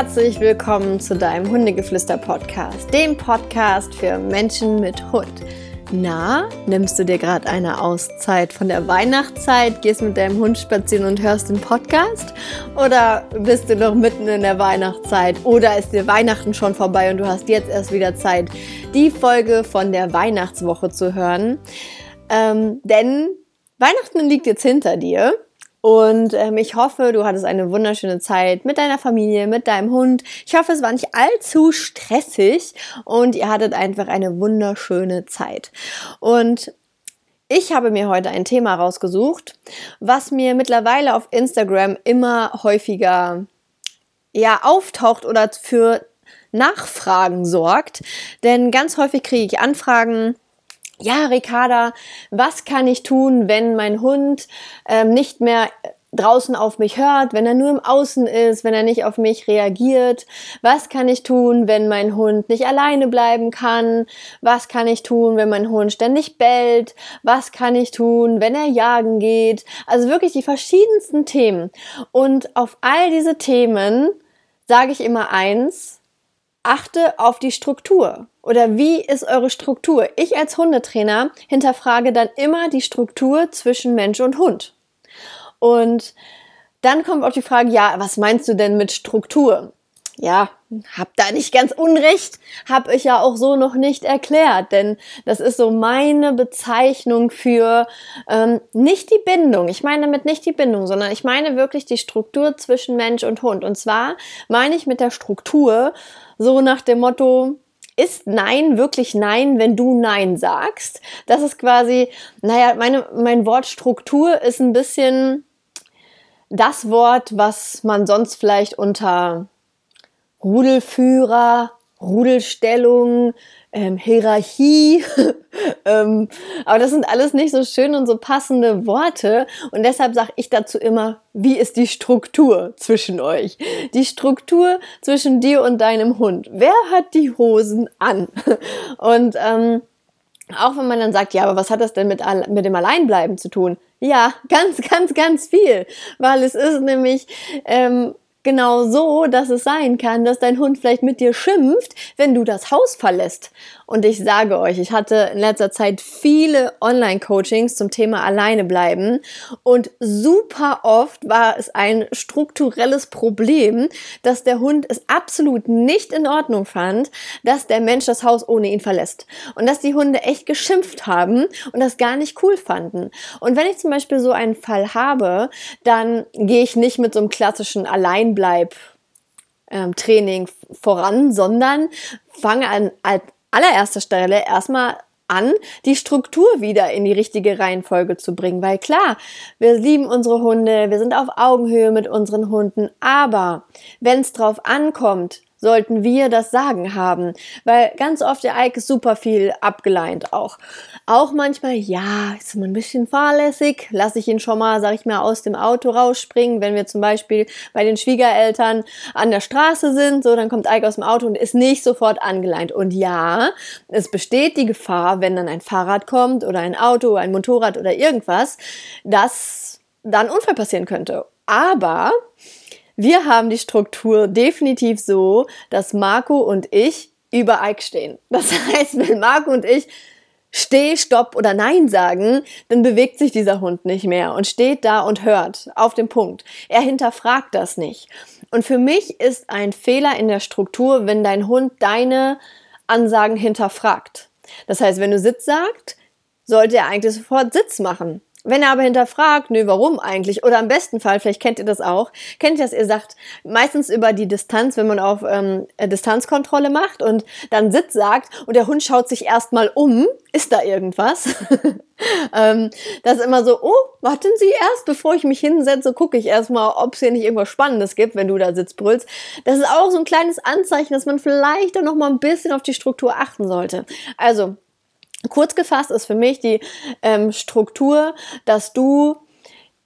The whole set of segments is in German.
herzlich willkommen zu deinem Hundegeflüster-Podcast, dem Podcast für Menschen mit Hund. Na, nimmst du dir gerade eine Auszeit von der Weihnachtszeit, gehst mit deinem Hund spazieren und hörst den Podcast? Oder bist du noch mitten in der Weihnachtszeit? Oder ist dir Weihnachten schon vorbei und du hast jetzt erst wieder Zeit, die Folge von der Weihnachtswoche zu hören? Ähm, denn Weihnachten liegt jetzt hinter dir. Und ähm, ich hoffe, du hattest eine wunderschöne Zeit mit deiner Familie, mit deinem Hund. Ich hoffe, es war nicht allzu stressig und ihr hattet einfach eine wunderschöne Zeit. Und ich habe mir heute ein Thema rausgesucht, was mir mittlerweile auf Instagram immer häufiger ja auftaucht oder für Nachfragen sorgt. Denn ganz häufig kriege ich Anfragen, ja, Ricarda, was kann ich tun, wenn mein Hund ähm, nicht mehr draußen auf mich hört, wenn er nur im Außen ist, wenn er nicht auf mich reagiert? Was kann ich tun, wenn mein Hund nicht alleine bleiben kann? Was kann ich tun, wenn mein Hund ständig bellt? Was kann ich tun, wenn er jagen geht? Also wirklich die verschiedensten Themen. Und auf all diese Themen sage ich immer eins, achte auf die Struktur. Oder wie ist eure Struktur? Ich als Hundetrainer hinterfrage dann immer die Struktur zwischen Mensch und Hund. Und dann kommt auch die Frage, ja, was meinst du denn mit Struktur? Ja, hab da nicht ganz unrecht, hab ich ja auch so noch nicht erklärt, denn das ist so meine Bezeichnung für ähm, nicht die Bindung. Ich meine damit nicht die Bindung, sondern ich meine wirklich die Struktur zwischen Mensch und Hund. Und zwar meine ich mit der Struktur so nach dem Motto, ist Nein wirklich Nein, wenn du Nein sagst? Das ist quasi, naja, meine, mein Wort Struktur ist ein bisschen das Wort, was man sonst vielleicht unter Rudelführer, Rudelstellung, ähm, Hierarchie. ähm, aber das sind alles nicht so schön und so passende Worte. Und deshalb sage ich dazu immer, wie ist die Struktur zwischen euch? Die Struktur zwischen dir und deinem Hund. Wer hat die Hosen an? und ähm, auch wenn man dann sagt, ja, aber was hat das denn mit, mit dem Alleinbleiben zu tun? Ja, ganz, ganz, ganz viel. Weil es ist nämlich ähm, genau so, dass es sein kann, dass dein Hund vielleicht mit dir schimpft, wenn du das Haus verlässt. Und ich sage euch, ich hatte in letzter Zeit viele Online-Coachings zum Thema alleine bleiben und super oft war es ein strukturelles Problem, dass der Hund es absolut nicht in Ordnung fand, dass der Mensch das Haus ohne ihn verlässt. Und dass die Hunde echt geschimpft haben und das gar nicht cool fanden. Und wenn ich zum Beispiel so einen Fall habe, dann gehe ich nicht mit so einem klassischen Alleinbleib ähm, Training voran, sondern fange an, allererster Stelle erstmal an, die Struktur wieder in die richtige Reihenfolge zu bringen. Weil klar, wir lieben unsere Hunde, wir sind auf Augenhöhe mit unseren Hunden, aber wenn es drauf ankommt, sollten wir das Sagen haben. Weil ganz oft der Ike ist super viel abgeleint auch. Auch manchmal, ja, ist immer ein bisschen fahrlässig, lasse ich ihn schon mal, sag ich mal, aus dem Auto rausspringen, wenn wir zum Beispiel bei den Schwiegereltern an der Straße sind, so, dann kommt Ike aus dem Auto und ist nicht sofort angeleint. Und ja, es besteht die Gefahr, wenn dann ein Fahrrad kommt oder ein Auto, ein Motorrad oder irgendwas, dass dann Unfall passieren könnte. Aber wir haben die Struktur definitiv so, dass Marco und ich über Ike stehen. Das heißt, wenn Marco und ich Steh, Stopp oder Nein sagen, dann bewegt sich dieser Hund nicht mehr und steht da und hört auf den Punkt. Er hinterfragt das nicht. Und für mich ist ein Fehler in der Struktur, wenn dein Hund deine Ansagen hinterfragt. Das heißt, wenn du Sitz sagst, sollte er eigentlich sofort Sitz machen. Wenn er aber hinterfragt, nö, warum eigentlich? Oder im besten Fall, vielleicht kennt ihr das auch, kennt ihr das, ihr sagt, meistens über die Distanz, wenn man auf ähm, Distanzkontrolle macht und dann Sitz sagt und der Hund schaut sich erstmal um, ist da irgendwas? ähm, das ist immer so, oh, warten Sie erst, bevor ich mich hinsetze, gucke ich erstmal, ob es hier nicht irgendwas Spannendes gibt, wenn du da sitzt brüllst. Das ist auch so ein kleines Anzeichen, dass man vielleicht dann noch mal ein bisschen auf die Struktur achten sollte. Also, Kurz gefasst ist für mich die ähm, Struktur, dass du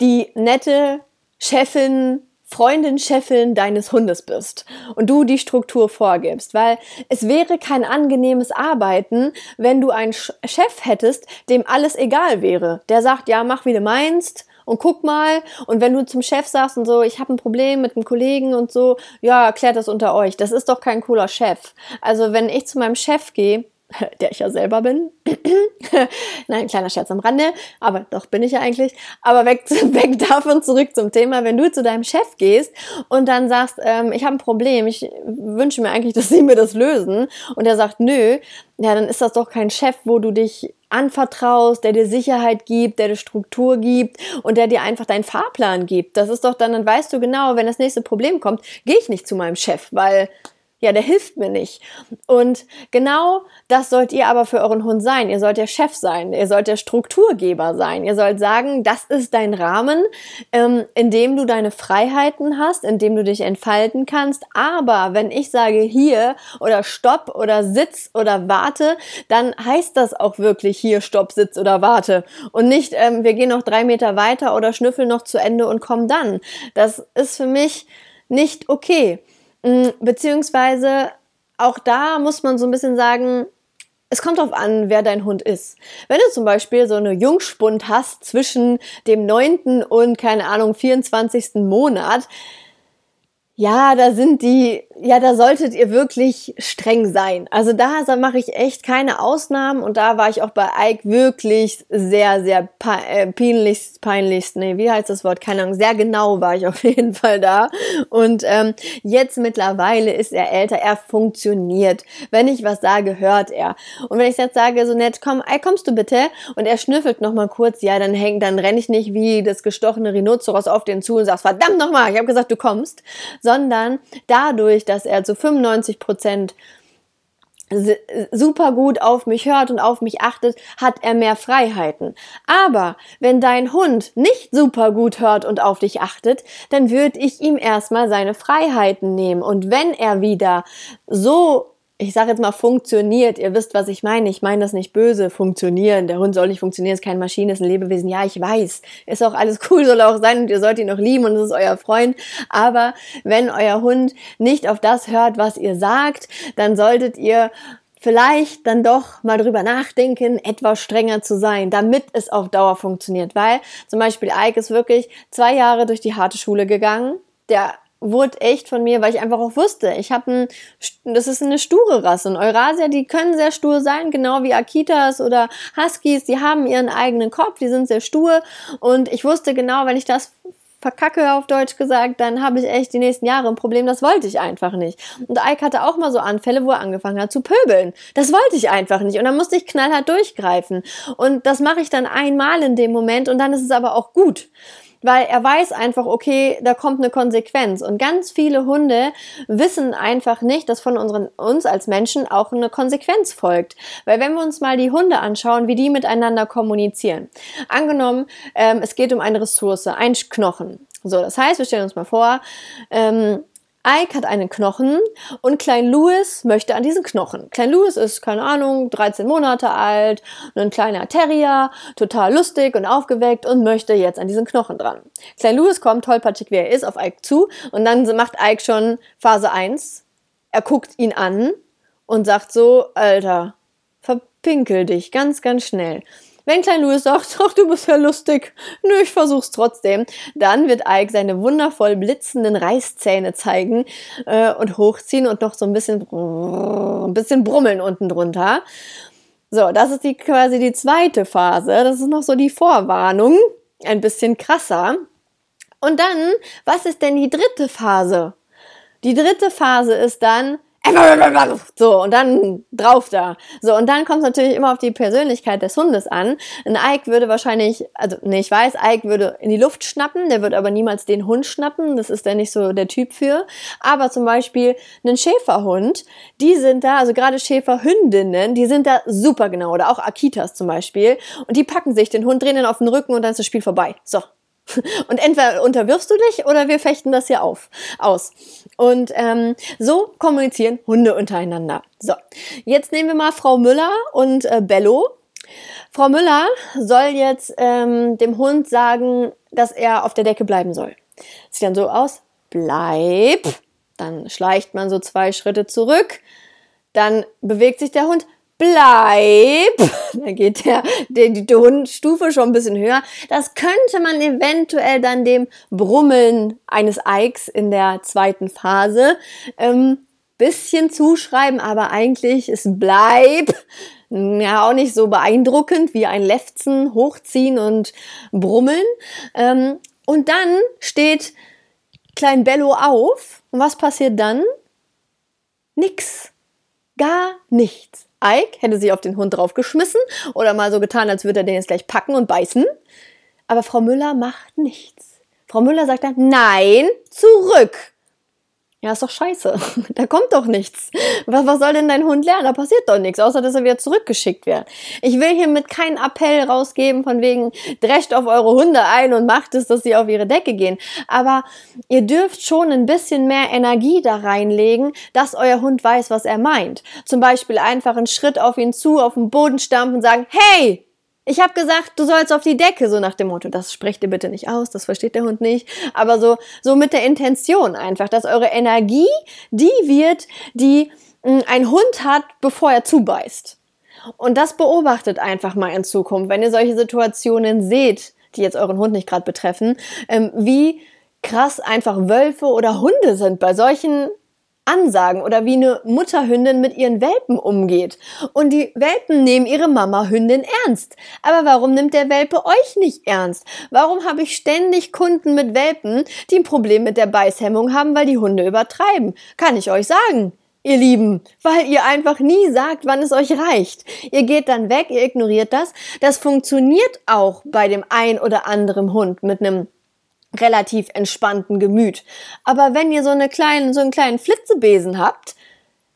die nette Chefin, Freundin, Chefin deines Hundes bist und du die Struktur vorgibst, weil es wäre kein angenehmes Arbeiten, wenn du einen Chef hättest, dem alles egal wäre. Der sagt, ja, mach wie du meinst und guck mal. Und wenn du zum Chef sagst und so, ich habe ein Problem mit einem Kollegen und so, ja, klärt das unter euch. Das ist doch kein cooler Chef. Also wenn ich zu meinem Chef gehe, der ich ja selber bin. Nein, kleiner Scherz am Rande, aber doch bin ich ja eigentlich. Aber weg, weg davon zurück zum Thema, wenn du zu deinem Chef gehst und dann sagst, ähm, ich habe ein Problem, ich wünsche mir eigentlich, dass sie mir das lösen und er sagt, nö, ja, dann ist das doch kein Chef, wo du dich anvertraust, der dir Sicherheit gibt, der dir Struktur gibt und der dir einfach deinen Fahrplan gibt. Das ist doch dann, dann weißt du genau, wenn das nächste Problem kommt, gehe ich nicht zu meinem Chef, weil ja, der hilft mir nicht. Und genau das sollt ihr aber für euren Hund sein. Ihr sollt der Chef sein, ihr sollt der Strukturgeber sein. Ihr sollt sagen, das ist dein Rahmen, ähm, in dem du deine Freiheiten hast, in dem du dich entfalten kannst. Aber wenn ich sage hier oder stopp oder sitz oder warte, dann heißt das auch wirklich hier stopp, sitz oder warte. Und nicht, ähm, wir gehen noch drei Meter weiter oder schnüffeln noch zu Ende und kommen dann. Das ist für mich nicht okay. Mm, beziehungsweise auch da muss man so ein bisschen sagen, es kommt darauf an, wer dein Hund ist. Wenn du zum Beispiel so eine Jungspund hast zwischen dem neunten und, keine Ahnung, 24. Monat, ja, da sind die, ja, da solltet ihr wirklich streng sein. Also da, da mache ich echt keine Ausnahmen und da war ich auch bei Ike wirklich sehr, sehr äh, peinlichst, peinlichst, nee, wie heißt das Wort? Keine Ahnung, sehr genau war ich auf jeden Fall da. Und ähm, jetzt mittlerweile ist er älter, er funktioniert. Wenn ich was sage, hört er. Und wenn ich jetzt sage, so nett, komm, Ike, kommst du bitte? Und er schnüffelt nochmal kurz, ja, dann hängt, dann renne ich nicht wie das gestochene Rhinoceros auf den zu und sagst, verdammt nochmal, ich habe gesagt, du kommst sondern dadurch, dass er zu 95 Prozent super gut auf mich hört und auf mich achtet, hat er mehr Freiheiten. Aber wenn dein Hund nicht super gut hört und auf dich achtet, dann würde ich ihm erstmal seine Freiheiten nehmen. Und wenn er wieder so ich sage jetzt mal, funktioniert. Ihr wisst, was ich meine. Ich meine das nicht böse, funktionieren. Der Hund soll nicht funktionieren, ist kein Maschine, ist ein Lebewesen. Ja, ich weiß. Ist auch alles cool, soll auch sein und ihr sollt ihn noch lieben und es ist euer Freund. Aber wenn euer Hund nicht auf das hört, was ihr sagt, dann solltet ihr vielleicht dann doch mal drüber nachdenken, etwas strenger zu sein, damit es auf Dauer funktioniert. Weil zum Beispiel Ike ist wirklich zwei Jahre durch die harte Schule gegangen. Der wurde echt von mir, weil ich einfach auch wusste, ich habe ein, das ist eine sture Rasse. Und Eurasier, die können sehr stur sein, genau wie Akitas oder Huskies, die haben ihren eigenen Kopf, die sind sehr stur. Und ich wusste genau, wenn ich das verkacke auf Deutsch gesagt, dann habe ich echt die nächsten Jahre ein Problem, das wollte ich einfach nicht. Und Ike hatte auch mal so Anfälle, wo er angefangen hat zu pöbeln. Das wollte ich einfach nicht und dann musste ich knallhart durchgreifen. Und das mache ich dann einmal in dem Moment und dann ist es aber auch gut weil er weiß einfach, okay, da kommt eine Konsequenz. Und ganz viele Hunde wissen einfach nicht, dass von unseren, uns als Menschen auch eine Konsequenz folgt. Weil wenn wir uns mal die Hunde anschauen, wie die miteinander kommunizieren. Angenommen, ähm, es geht um eine Ressource, ein Knochen. So, das heißt, wir stellen uns mal vor, ähm, Ike hat einen Knochen und Klein Louis möchte an diesen Knochen. Klein Louis ist, keine Ahnung, 13 Monate alt, ein kleiner Terrier, total lustig und aufgeweckt und möchte jetzt an diesen Knochen dran. Klein Louis kommt, tollpatschig wie er ist, auf Ike zu und dann macht Ike schon Phase 1. Er guckt ihn an und sagt so, Alter, verpinkel dich ganz, ganz schnell. Wenn Klein Louis sagt, ach, du bist ja lustig, nö, ich versuch's trotzdem, dann wird Ike seine wundervoll blitzenden Reißzähne zeigen äh, und hochziehen und noch so ein bisschen, ein bisschen brummeln unten drunter. So, das ist die, quasi die zweite Phase. Das ist noch so die Vorwarnung. Ein bisschen krasser. Und dann, was ist denn die dritte Phase? Die dritte Phase ist dann, so, und dann drauf da. So, und dann kommt es natürlich immer auf die Persönlichkeit des Hundes an. Ein Ike würde wahrscheinlich, also, nee, ich weiß, Ike würde in die Luft schnappen, der wird aber niemals den Hund schnappen, das ist der nicht so der Typ für. Aber zum Beispiel einen Schäferhund, die sind da, also gerade Schäferhündinnen, die sind da super genau, oder auch Akitas zum Beispiel, und die packen sich den Hund, drehen ihn auf den Rücken und dann ist das Spiel vorbei. So, und entweder unterwirfst du dich oder wir fechten das hier auf, aus. Und ähm, so kommunizieren Hunde untereinander. So, jetzt nehmen wir mal Frau Müller und äh, Bello. Frau Müller soll jetzt ähm, dem Hund sagen, dass er auf der Decke bleiben soll. Sieht dann so aus, bleib. Dann schleicht man so zwei Schritte zurück. Dann bewegt sich der Hund, bleib, da geht der, der, die Hundstufe schon ein bisschen höher. Das könnte man eventuell dann dem Brummeln eines Eiks in der zweiten Phase ähm, bisschen zuschreiben, aber eigentlich ist bleib ja auch nicht so beeindruckend wie ein Lefzen, hochziehen und brummeln. Ähm, und dann steht Klein Bello auf und was passiert dann? Nix. Gar nichts. Ike hätte sich auf den Hund draufgeschmissen oder mal so getan, als würde er den jetzt gleich packen und beißen. Aber Frau Müller macht nichts. Frau Müller sagt dann, nein, zurück. Ja, ist doch scheiße. Da kommt doch nichts. Was, was soll denn dein Hund lernen? Da passiert doch nichts, außer dass er wieder zurückgeschickt wird. Ich will hiermit keinen Appell rausgeben von wegen, drescht auf eure Hunde ein und macht es, dass sie auf ihre Decke gehen. Aber ihr dürft schon ein bisschen mehr Energie da reinlegen, dass euer Hund weiß, was er meint. Zum Beispiel einfach einen Schritt auf ihn zu, auf den Boden stampfen und sagen, hey, ich habe gesagt, du sollst auf die Decke, so nach dem Motto. Das sprecht ihr bitte nicht aus, das versteht der Hund nicht. Aber so, so mit der Intention einfach, dass eure Energie die wird, die hm, ein Hund hat, bevor er zubeißt. Und das beobachtet einfach mal in Zukunft, wenn ihr solche Situationen seht, die jetzt euren Hund nicht gerade betreffen, ähm, wie krass einfach Wölfe oder Hunde sind bei solchen Ansagen oder wie eine Mutterhündin mit ihren Welpen umgeht. Und die Welpen nehmen ihre Mama-Hündin ernst. Aber warum nimmt der Welpe euch nicht ernst? Warum habe ich ständig Kunden mit Welpen, die ein Problem mit der Beißhemmung haben, weil die Hunde übertreiben? Kann ich euch sagen. Ihr Lieben, weil ihr einfach nie sagt, wann es euch reicht. Ihr geht dann weg, ihr ignoriert das. Das funktioniert auch bei dem ein oder anderen Hund mit einem relativ entspannten Gemüt. Aber wenn ihr so eine kleinen, so einen kleinen Flitzebesen habt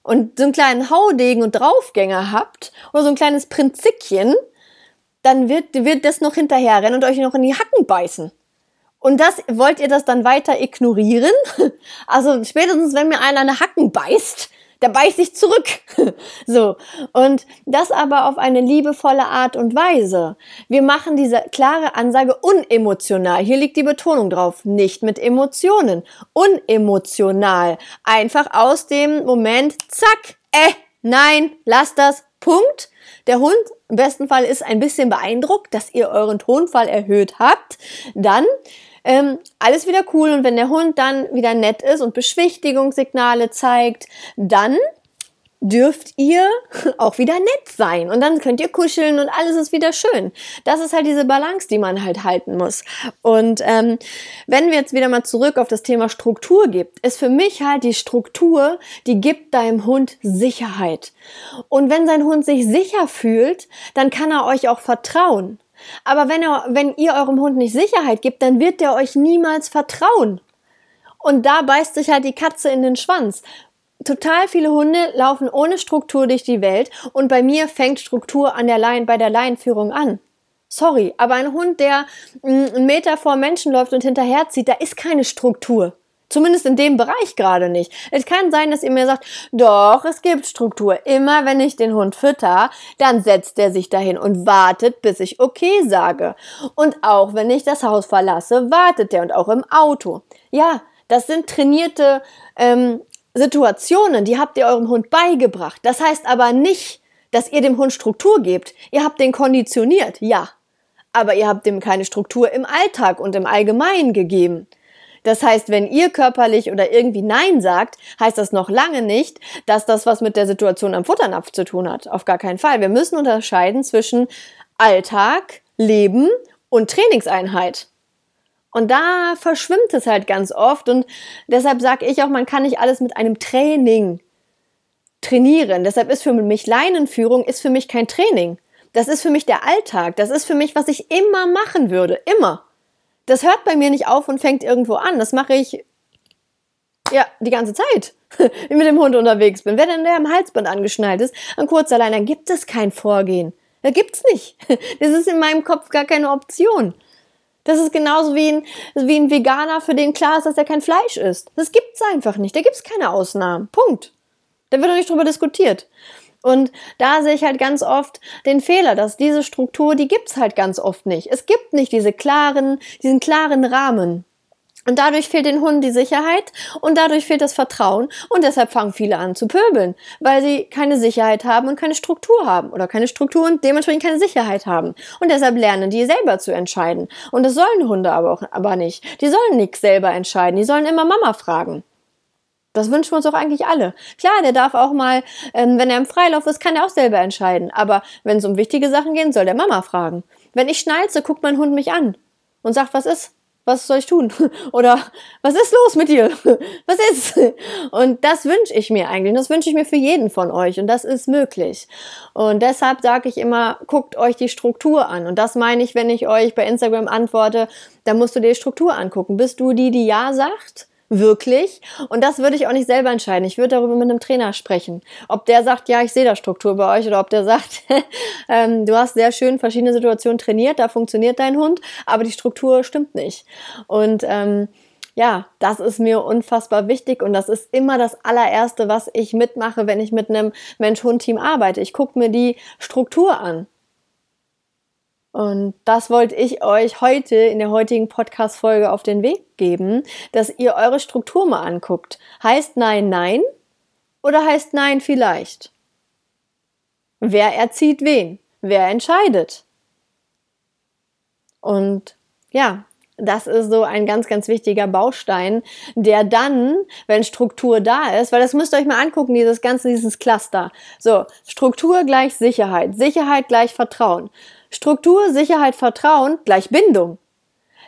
und so einen kleinen Haudegen und Draufgänger habt oder so ein kleines Prinzikchen, dann wird, wird das noch hinterherrennen und euch noch in die Hacken beißen. Und das, wollt ihr das dann weiter ignorieren? Also spätestens, wenn mir einer eine Hacken beißt, da beiß ich zurück. so. Und das aber auf eine liebevolle Art und Weise. Wir machen diese klare Ansage unemotional. Hier liegt die Betonung drauf. Nicht mit Emotionen. Unemotional. Einfach aus dem Moment, zack, äh, nein, lass das, Punkt. Der Hund im besten Fall ist ein bisschen beeindruckt, dass ihr euren Tonfall erhöht habt. Dann ähm, alles wieder cool und wenn der Hund dann wieder nett ist und Beschwichtigungssignale zeigt, dann dürft ihr auch wieder nett sein und dann könnt ihr kuscheln und alles ist wieder schön. Das ist halt diese Balance, die man halt halten muss. Und ähm, wenn wir jetzt wieder mal zurück auf das Thema Struktur gibt, ist für mich halt die Struktur, die gibt deinem Hund Sicherheit. Und wenn sein Hund sich sicher fühlt, dann kann er euch auch vertrauen. Aber wenn, er, wenn ihr eurem Hund nicht Sicherheit gibt, dann wird der euch niemals vertrauen. Und da beißt sich halt die Katze in den Schwanz. Total viele Hunde laufen ohne Struktur durch die Welt und bei mir fängt Struktur an der Lein, bei der Leinführung an. Sorry, aber ein Hund, der mm, einen Meter vor Menschen läuft und hinterherzieht, da ist keine Struktur. Zumindest in dem Bereich gerade nicht. Es kann sein, dass ihr mir sagt, doch, es gibt Struktur. Immer wenn ich den Hund fütter, dann setzt er sich dahin und wartet, bis ich okay sage. Und auch wenn ich das Haus verlasse, wartet er und auch im Auto. Ja, das sind trainierte ähm, Situationen, die habt ihr eurem Hund beigebracht. Das heißt aber nicht, dass ihr dem Hund Struktur gebt. Ihr habt den konditioniert, ja. Aber ihr habt ihm keine Struktur im Alltag und im Allgemeinen gegeben. Das heißt, wenn ihr körperlich oder irgendwie Nein sagt, heißt das noch lange nicht, dass das was mit der Situation am Futternapf zu tun hat. Auf gar keinen Fall. Wir müssen unterscheiden zwischen Alltag, Leben und Trainingseinheit. Und da verschwimmt es halt ganz oft und deshalb sage ich auch, man kann nicht alles mit einem Training trainieren. Deshalb ist für mich Leinenführung ist für mich kein Training. Das ist für mich der Alltag. Das ist für mich, was ich immer machen würde. Immer das hört bei mir nicht auf und fängt irgendwo an. Das mache ich ja die ganze Zeit, wenn ich mit dem Hund unterwegs bin. Wenn der am Halsband angeschnallt ist, an kurzer Leine, dann gibt es kein Vorgehen. Da gibt's nicht. Das ist in meinem Kopf gar keine Option. Das ist genauso wie ein, wie ein Veganer, für den klar ist, dass er kein Fleisch isst. Das gibt's einfach nicht. Da gibt's keine Ausnahmen. Punkt. Da wird doch nicht drüber diskutiert. Und da sehe ich halt ganz oft den Fehler, dass diese Struktur, die gibt's halt ganz oft nicht. Es gibt nicht diese klaren, diesen klaren Rahmen. Und dadurch fehlt den Hunden die Sicherheit und dadurch fehlt das Vertrauen und deshalb fangen viele an zu pöbeln, weil sie keine Sicherheit haben und keine Struktur haben oder keine Struktur und dementsprechend keine Sicherheit haben. Und deshalb lernen die selber zu entscheiden. Und das sollen Hunde aber auch aber nicht. Die sollen nichts selber entscheiden, die sollen immer Mama fragen. Das wünschen wir uns doch eigentlich alle. Klar, der darf auch mal, ähm, wenn er im Freilauf ist, kann er auch selber entscheiden. Aber wenn es um wichtige Sachen geht, soll der Mama fragen. Wenn ich schnalze, guckt mein Hund mich an und sagt, was ist? was soll ich tun? Oder was ist los mit dir? Was ist? Und das wünsche ich mir eigentlich. Das wünsche ich mir für jeden von euch. Und das ist möglich. Und deshalb sage ich immer, guckt euch die Struktur an. Und das meine ich, wenn ich euch bei Instagram antworte, dann musst du dir die Struktur angucken. Bist du die, die Ja sagt? Wirklich. Und das würde ich auch nicht selber entscheiden. Ich würde darüber mit einem Trainer sprechen. Ob der sagt, ja, ich sehe da Struktur bei euch, oder ob der sagt, ähm, du hast sehr schön verschiedene Situationen trainiert, da funktioniert dein Hund, aber die Struktur stimmt nicht. Und ähm, ja, das ist mir unfassbar wichtig und das ist immer das allererste, was ich mitmache, wenn ich mit einem Mensch-Hund-Team arbeite. Ich gucke mir die Struktur an. Und das wollte ich euch heute in der heutigen Podcast-Folge auf den Weg geben, dass ihr eure Struktur mal anguckt. Heißt Nein, Nein oder heißt Nein vielleicht? Wer erzieht wen? Wer entscheidet? Und ja, das ist so ein ganz, ganz wichtiger Baustein, der dann, wenn Struktur da ist, weil das müsst ihr euch mal angucken, dieses ganze, dieses Cluster. So, Struktur gleich Sicherheit, Sicherheit gleich Vertrauen. Struktur, Sicherheit, Vertrauen gleich Bindung.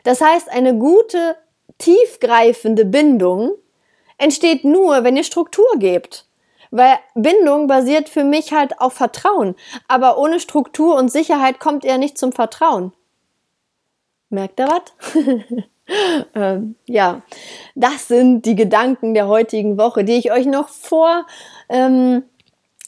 Das heißt, eine gute, tiefgreifende Bindung entsteht nur, wenn ihr Struktur gebt. Weil Bindung basiert für mich halt auf Vertrauen. Aber ohne Struktur und Sicherheit kommt ihr nicht zum Vertrauen. Merkt ihr was? ähm, ja, das sind die Gedanken der heutigen Woche, die ich euch noch vor ähm,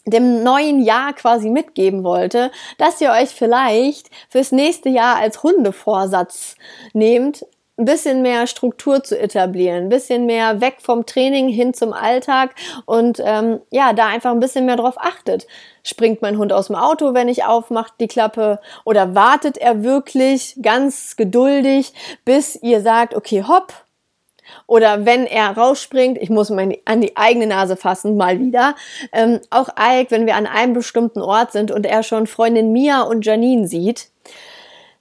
dem neuen Jahr quasi mitgeben wollte, dass ihr euch vielleicht fürs nächste Jahr als Hundevorsatz nehmt, ein bisschen mehr Struktur zu etablieren, ein bisschen mehr weg vom Training hin zum Alltag und ähm, ja, da einfach ein bisschen mehr drauf achtet. Springt mein Hund aus dem Auto, wenn ich aufmacht die Klappe oder wartet er wirklich ganz geduldig, bis ihr sagt, okay, hopp, oder wenn er rausspringt, ich muss mal an die eigene Nase fassen, mal wieder. Ähm, auch Ike, wenn wir an einem bestimmten Ort sind und er schon Freundin Mia und Janine sieht,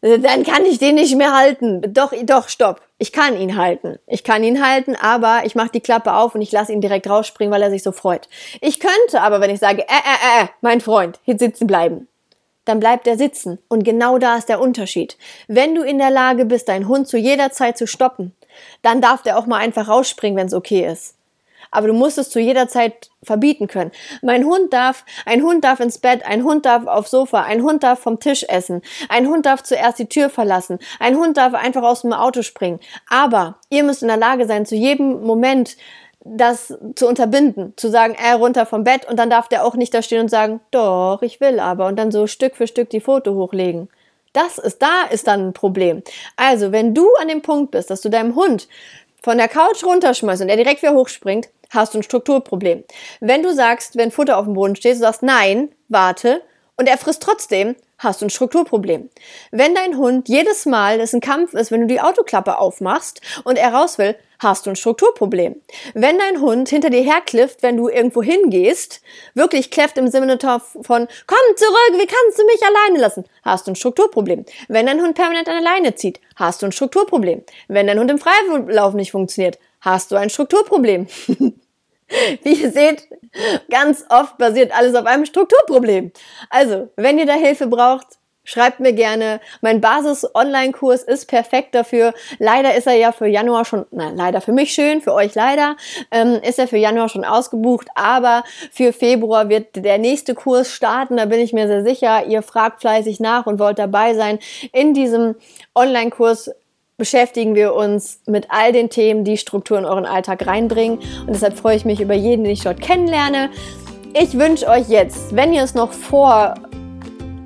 äh, dann kann ich den nicht mehr halten. Doch, doch, stopp. Ich kann ihn halten. Ich kann ihn halten, aber ich mache die Klappe auf und ich lasse ihn direkt rausspringen, weil er sich so freut. Ich könnte aber, wenn ich sage, äh, äh, äh, mein Freund, hier sitzen bleiben, dann bleibt er sitzen. Und genau da ist der Unterschied. Wenn du in der Lage bist, deinen Hund zu jeder Zeit zu stoppen, dann darf der auch mal einfach rausspringen, wenn es okay ist. Aber du musst es zu jeder Zeit verbieten können. Mein Hund darf, ein Hund darf ins Bett, ein Hund darf aufs Sofa, ein Hund darf vom Tisch essen, ein Hund darf zuerst die Tür verlassen, ein Hund darf einfach aus dem Auto springen. Aber ihr müsst in der Lage sein, zu jedem Moment das zu unterbinden, zu sagen, er runter vom Bett und dann darf der auch nicht da stehen und sagen, doch, ich will aber und dann so Stück für Stück die Foto hochlegen. Das ist, da ist dann ein Problem. Also, wenn du an dem Punkt bist, dass du deinem Hund von der Couch runterschmeißt und er direkt wieder hochspringt, hast du ein Strukturproblem. Wenn du sagst, wenn Futter auf dem Boden steht, du sagst nein, warte, und er frisst trotzdem, hast du ein Strukturproblem. Wenn dein Hund jedes Mal, das ein Kampf ist, wenn du die Autoklappe aufmachst und er raus will, hast du ein Strukturproblem. Wenn dein Hund hinter dir herklifft, wenn du irgendwo hingehst, wirklich kläfft im Sinne von, komm zurück, wie kannst du mich alleine lassen, hast du ein Strukturproblem. Wenn dein Hund permanent an der Leine zieht, hast du ein Strukturproblem. Wenn dein Hund im Freilauf nicht funktioniert, hast du ein Strukturproblem. Wie ihr seht, ganz oft basiert alles auf einem Strukturproblem. Also, wenn ihr da Hilfe braucht, Schreibt mir gerne. Mein Basis-Online-Kurs ist perfekt dafür. Leider ist er ja für Januar schon, na, leider für mich schön, für euch leider, ähm, ist er für Januar schon ausgebucht. Aber für Februar wird der nächste Kurs starten. Da bin ich mir sehr sicher. Ihr fragt fleißig nach und wollt dabei sein. In diesem Online-Kurs beschäftigen wir uns mit all den Themen, die Struktur in euren Alltag reinbringen. Und deshalb freue ich mich über jeden, den ich dort kennenlerne. Ich wünsche euch jetzt, wenn ihr es noch vor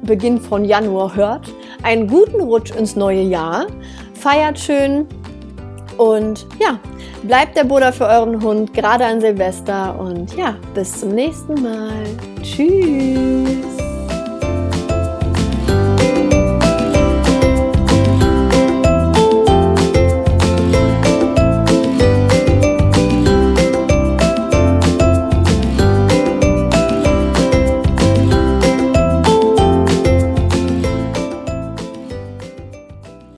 Beginn von Januar hört, einen guten Rutsch ins neue Jahr. Feiert schön und ja, bleibt der Buddha für euren Hund, gerade an Silvester. Und ja, bis zum nächsten Mal. Tschüss.